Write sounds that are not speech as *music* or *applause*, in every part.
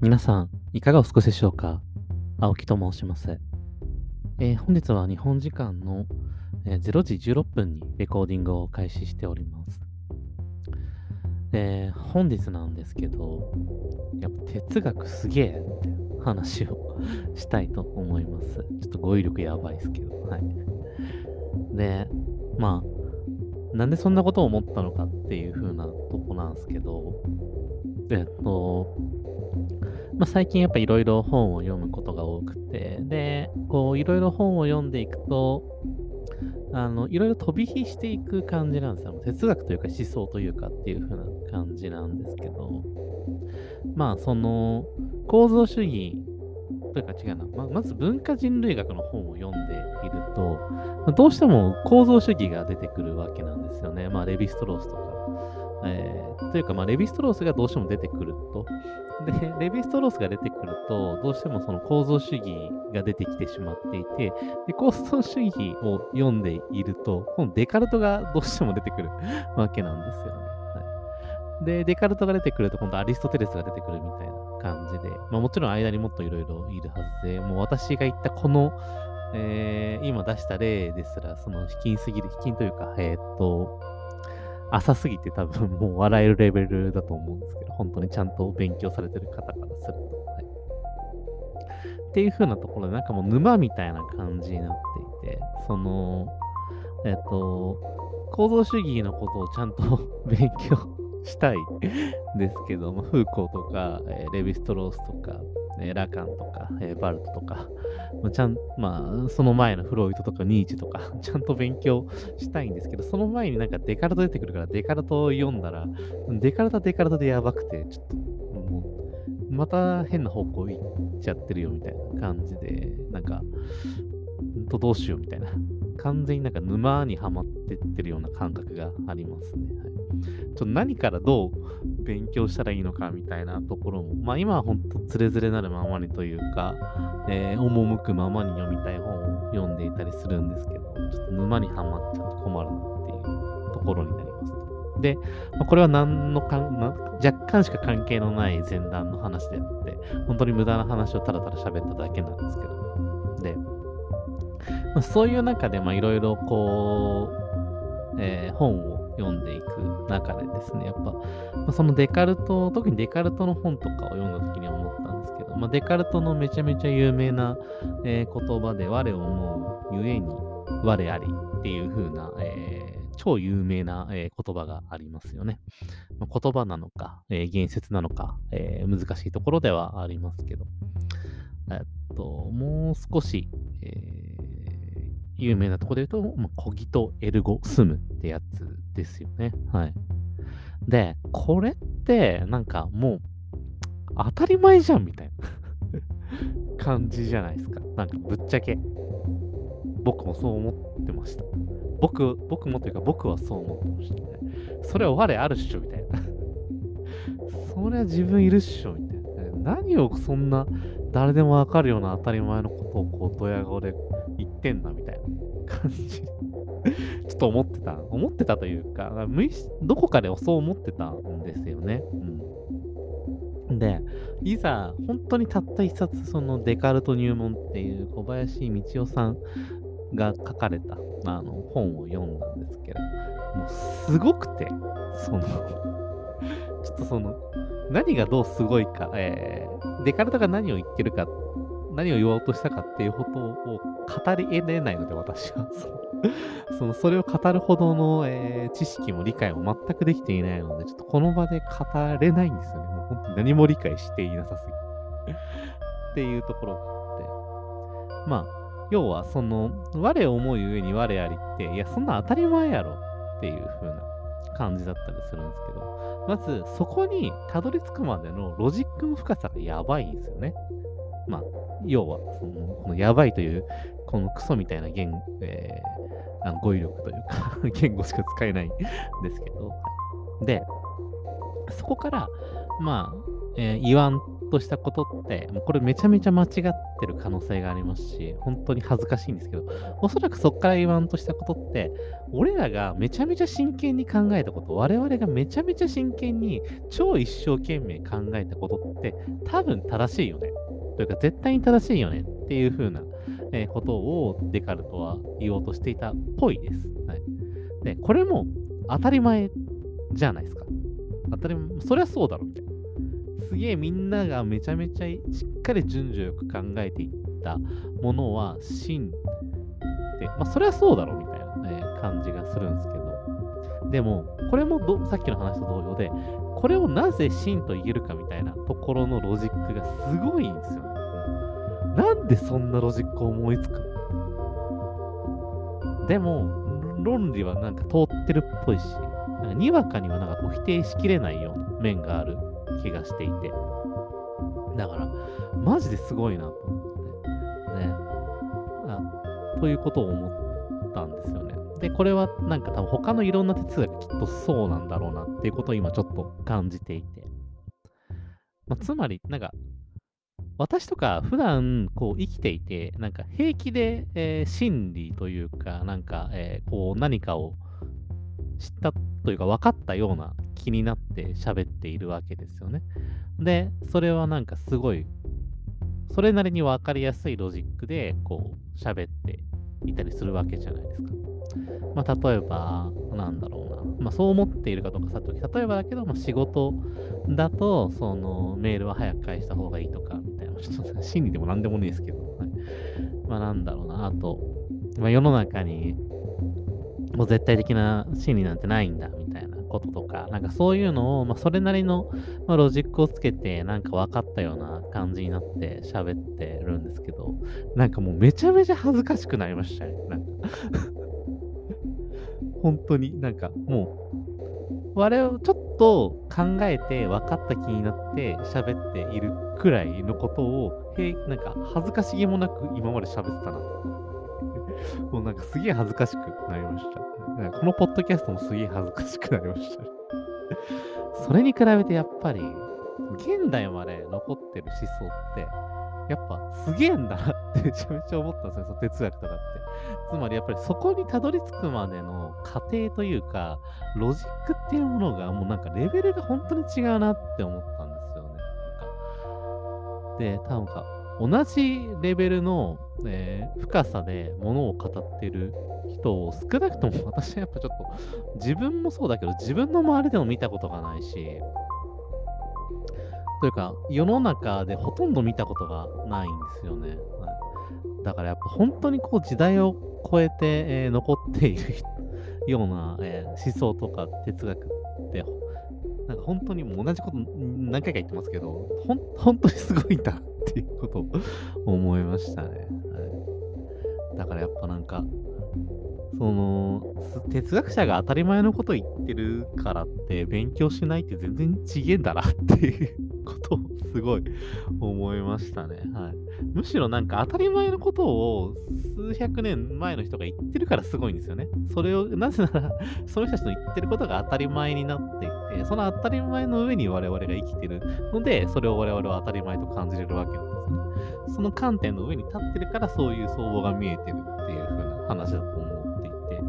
皆さん、いかがお過ごしでしょうか？青木と申します。えー本日は日本時間の、え0時16分にレコーディングを開始しております。えー本日なんですけど、やっぱ哲学すげえって話をしたいと思います。ちょっと語彙力やばいですけど、はい。で、まあ、なんでそんなことを思ったのかっていう風なとこなんですけど、えっと、まあ、最近やっぱいろいろ本を読むことが多くて、で、こういろいろ本を読んでいくと、あの、いろいろ飛び火していく感じなんですよ。哲学というか思想というかっていう風な感じなんですけど、まあ、その、構造主義というか違うな、ままず文化人類学の本を読んでいると、どうしても構造主義が出てくるわけなんですよね。まあ、レヴィストロースとか。えーというか、まあ、レヴィストロースがどうしても出てくると。で、*laughs* レヴィストロースが出てくると、どうしてもその構造主義が出てきてしまっていて、で、構造主義を読んでいると、今度デカルトがどうしても出てくる *laughs* わけなんですよね。はい、で、デカルトが出てくると、今度アリストテレスが出てくるみたいな感じで、まあもちろん間にもっといろいろいるはずで、もう私が言ったこの、えー今出した例ですら、その卑近すぎる、卑近というか、えーっと、浅すぎて多分もう笑えるレベルだと思うんですけど、本当にちゃんと勉強されてる方からすると。はい、っていう風なところで、なんかもう沼みたいな感じになっていて、その、えっと、構造主義のことをちゃんと勉強したいですけど、まあ、フーコーとか、えーレヴィストロースとか、えーラカンとか、えーバルトとか、まあ、ちゃん、まあ、その前のフロイトとかニーチとか、*laughs* ちゃんと勉強したいんですけど、その前になんかデカルト出てくるから、デカルトを読んだら、デカルトデカルトでやばくて、ちょっと、もう、また変な方向行っちゃってるよみたいな感じで、なんか、とどうしようみたいな。完全になんか沼にはまってってるような感覚がありますね。はい、ちょっと何からどう勉強したらいいのかみたいなところも、まあ今は本当つれづれなるままにというか、えー赴くままに読みたい本を読んでいたりするんですけど、ちょっと沼にはまっちゃうと困るなっていうところになりますと。で、まあこれは何のか若干しか関係のない前段の話であって、本当に無駄な話をただただ喋っただけなんですけど。で、まあ、そういう中で、ま、いろいろこう、えー本を読んでいく中でですね、やっぱ、ま、そのデカルト、特にデカルトの本とかを読んだ時に思ったんですけど、まあ、デカルトのめちゃめちゃ有名な、えー言葉で、我を思うゆえに我ありっていう風な、えー超有名な、え言葉がありますよね。ま言葉なのか、え言説なのか、え難しいところではありますけど、えっと、もう少し、え有名なところで言うと、まあ、コギトエルゴスムってやつですよね。はい。で、これって、なんかもう、当たり前じゃんみたいな *laughs* 感じじゃないですか。なんかぶっちゃけ。僕もそう思ってました。僕、僕もというか僕はそう思ってましたね。それは我あるっしょみたいな。*laughs* それは自分いるっしょみたいな。何をそんな誰でもわかるような当たり前のことをこうドヤ顔で言ってんだみたいな感じ。*laughs* ちょっと思ってた。思ってたというか、無意識どこかでそう思ってたんですよね。うん。で、いざ、本当にたった一冊、そのデカルト入門っていう小林道夫さんが書かれたまあの本を読んだんですけど、もうすごくて、その、ちょっとその、何がどうすごいか、えーデカルトが何を言ってるか、何を言おうとしたかっていうことを語り得れないので、私は。*laughs* そのそれを語るほどの、えー知識も理解も全くできていないので、ちょっとこの場で語れないんですよね。もう本当に何も理解していなさすぎて。*laughs* っていうところがあって。まあ、要はその、我を思うゆえに我ありって、いや、そんな当たり前やろっていう風な感じだったりするんですけど、まずそこにたどり着くまでのロジックの深さがやばいんですよね。まあ、要は、その、このやばいという、このクソみたいな言、えーあの語彙力というか、*laughs* 言語しか使えないんですけど、で、そこから、まあ、えー言わんとしたことって、もうこれめちゃめちゃ間違ってる可能性がありますし、本当に恥ずかしいんですけど、おそらくそっから言わんとしたことって、俺らがめちゃめちゃ真剣に考えたこと、我々がめちゃめちゃ真剣に超一生懸命考えたことって、多分正しいよね。というか絶対に正しいよねっていう風な、え、ことをデカルトは言おうとしていたっぽいです。はい、で、これも当たり前じゃないですか。当たり前、そりゃそうだろみたいな。すげえみんながめちゃめちゃしっかり順序よく考えていったものは真で、まあそれはそうだろうみたいな、ね、感じがするんですけど、でも、これもどさっきの話と同様で、これをなぜ真と言えるかみたいなところのロジックがすごいんですよね。なんでそんなロジックを思いつくでも、論理はなんか通ってるっぽいし、なんかにわかにはなんかこう否定しきれないような面がある気がしていて。だから、マジですごいなと思って。ね。あということを思ったんですよね。で、これはなんか多分他のいろんな哲学きっとそうなんだろうなっていうことを今ちょっと感じていて。まあ、つまり、なんか、私とか普段こう生きていて、なんか平気で、えー、真理というか、なんか、えー、こう何かを知ったというか分かったような気になって喋っているわけですよね。で、それはなんかすごい、それなりに分かりやすいロジックでこう喋っていたりするわけじゃないですか。まあ、例えば、なんだろうな。まあ、そう思っているかどうかさておき、例えばだけど、まあ、仕事だと、その、メールは早く返した方がいいとか、心理でも何でもないですけど、はい、まあ、なんだろうな。あと、まあ、世の中に、もう絶対的な心理なんてないんだ、みたいなこととか、なんかそういうのを、まあ、それなりの、まあ、ロジックをつけて、なんか分かったような感じになって喋ってるんですけど、なんかもうめちゃめちゃ恥ずかしくなりましたね。なんか。*laughs* 本当に。なんかもう、我々ちょっと考えて分かった気になって喋っているくらいのことを、へなんか恥ずかしげもなく今まで喋ってたな。*laughs* もうなんかすげえ恥ずかしくなりました。このポッドキャストもすげえ恥ずかしくなりました。それに比べてやっぱり、現代まで残ってる思想って、やっぱすげえんだなってめちゃめちゃ思ったんですよ、その哲学とかって。つまりやっぱりそこにたどり着くまでの過程というか、ロジックっていうものがもうなんかレベルが本当に違うなって思っで、多分か、同じレベルの、えー、深さでものを語ってる人を少なくとも *laughs* 私はやっぱちょっと自分もそうだけど自分の周りでも見たことがないし、というか、世の中でほとんど見たことがないんですよね。はい、だからやっぱ本当にこう時代を超えて、えー、残っているような、えー、思想とか哲学って、なんか本当にもう同じこと何回か言ってますけど、ほん本当にすごいんだっていうことを思いましたね。はい、だからやっぱなんか、その、哲学者が当たり前のこと言ってるからって勉強しないって全然違えんだなっていうことをすごい思いましたね。はい。むしろなんか当たり前のことを数百年前の人が言ってるからすごいんですよね。それを、なぜなら、その人たちの言ってることが当たり前になっていて、その当たり前の上に我々が生きてるので、それを我々は当たり前と感じれるわけなんですね。その観点の上に立ってるからそういう相場が見えてるっていう風な話だと思っていて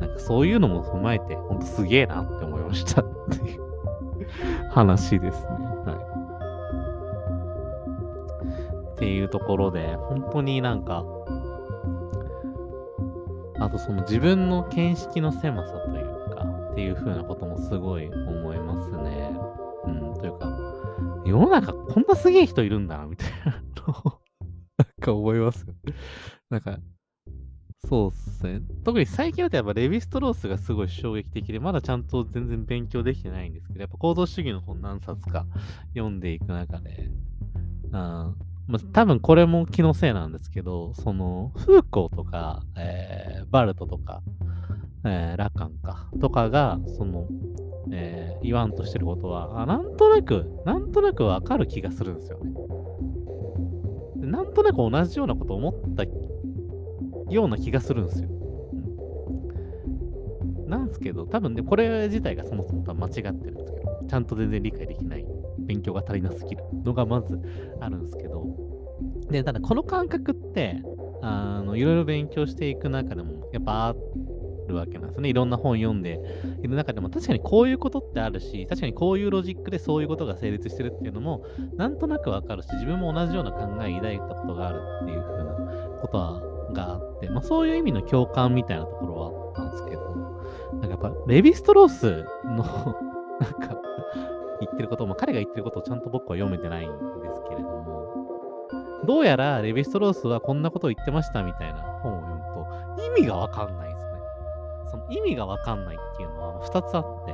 なんかそういうのも踏まえて、ほんとすげえなって思いましたっていう *laughs* 話ですね。はい。っていうところで、本当になんか、あとその自分の見識の狭さという、っていう風なこともすごい思いますね。うん、というか、世の中こんなすげえ人いるんだな、みたいなのを、なんか思います。なんか、そうっすね。特に最近だとやっぱレヴィストロースがすごい衝撃的で、まだちゃんと全然勉強できてないんですけど、やっぱ行動主義の本何冊か読んでいく中で、あまあ、多分これも気のせいなんですけど、その、フーコーとか、えー、バルトとか、えー、ラカンか、とかが、その、えー、言わんとしてることは、あなんとなく、なんとなくわかる気がするんですよね。なんとなく同じようなこと思ったような気がするんですよ。なんですけど、多分ね、これ自体がそもそも多分間違ってるんですけど、ちゃんと全然理解できない勉強が足りなすぎるのがまずあるんですけど、で、ただこの感覚って、あの、いろいろ勉強していく中でも、やっぱあるわけなんですね。いろんな本読んでいる中でも、確かにこういうことってあるし、確かにこういうロジックでそういうことが成立してるっていうのも、なんとなくわかるし、自分も同じような考え抱いたことがあるっていう風なことは、があって、まあそういう意味の共感みたいなところはあったんですけど、なんかやっぱ、レヴィストロースの *laughs* なんか、言ってることも、彼が言ってることをちゃんと僕は読めてないんですけれども、どうやらレヴィストロースはこんなことを言ってましたみたいな本を読むと、意味がわかんない。その意味がわかんないっていうのは2つあって、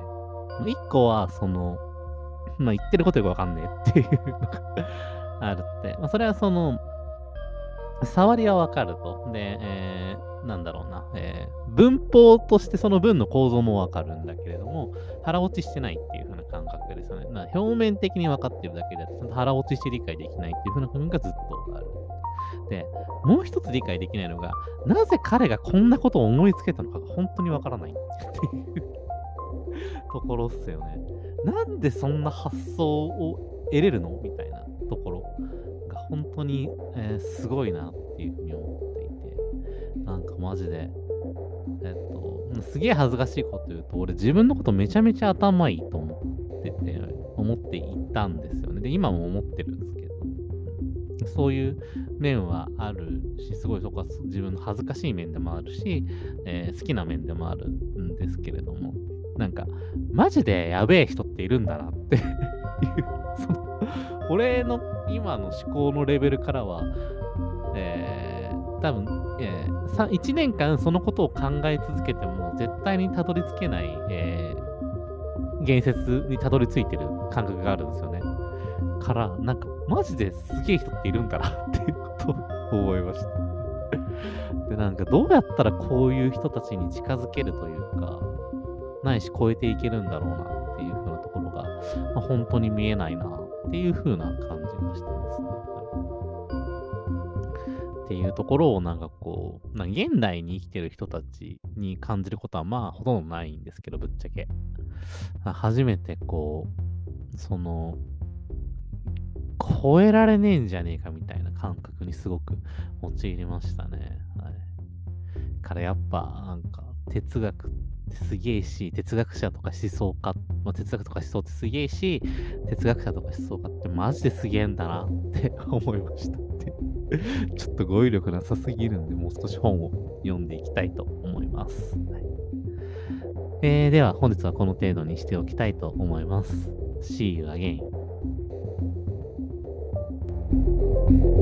1個は、その、まあ言ってることよくわかんねえっていうのが *laughs* あるって、まあそれはその、触りはわかると。で、えー、なんだろうな、えー、文法としてその文の構造もわかるんだけれども、腹落ちしてないっていう風な感覚ですよね。表面的に分かってるだけで、ちゃんと腹落ちして理解できないっていう風な部分がずっとある。で、もう一つ理解できないのが、なぜ彼がこんなことを思いつけたのかが本当にわからないっていう *laughs* ところっすよね。なんでそんな発想を得れるの？みたいなところが本当に、えー、すごいなっていうふうに思っていて、なんかマジで、えっと、すげえ恥ずかしいこと言うと、俺自分のことめちゃめちゃ頭いいと思ってて、思っていたんですよね。で、今も思ってるんですけど、そういう面はあるし、すごいそこは自分の恥ずかしい面でもあるし、えー、好きな面でもあるんですけれども、なんか、マジでやべえ人っているんだなって *laughs* いうその、俺の今の思考のレベルからは、えー、多分、えー、1年間そのことを考え続けても絶対にたどり着けない、えー、言説にたどり着いてる感覚があるんですよね。から、なんか、マジですげえ人っているんだな *laughs* っていうことを思いました。で、なんか、どうやったらこういう人たちに近づけるというか、ないし超えていけるんだろうなっていう風なところが、まあ、本当に見えないなっていう風な感じがしてますね。っていうところをなんかこう、な現代に生きてる人たちに感じることはまあほとんどないんですけど、ぶっちゃけ。初めてこう、その、超えられねえんじゃねえかみたいな感覚にすごく陥りましたね。はい。からやっぱなんか哲学ってすげえし、哲学者とか思想家、まあ、哲学とか思想ってすげえし、哲学者とか思想家ってマジですげえんだなって思いました *laughs* ちょっと語彙力なさすぎるんで、もう少し本を読んでいきたいと思います。はいえー、では、本日はこの程度にしておきたいと思います。See you again. thank you.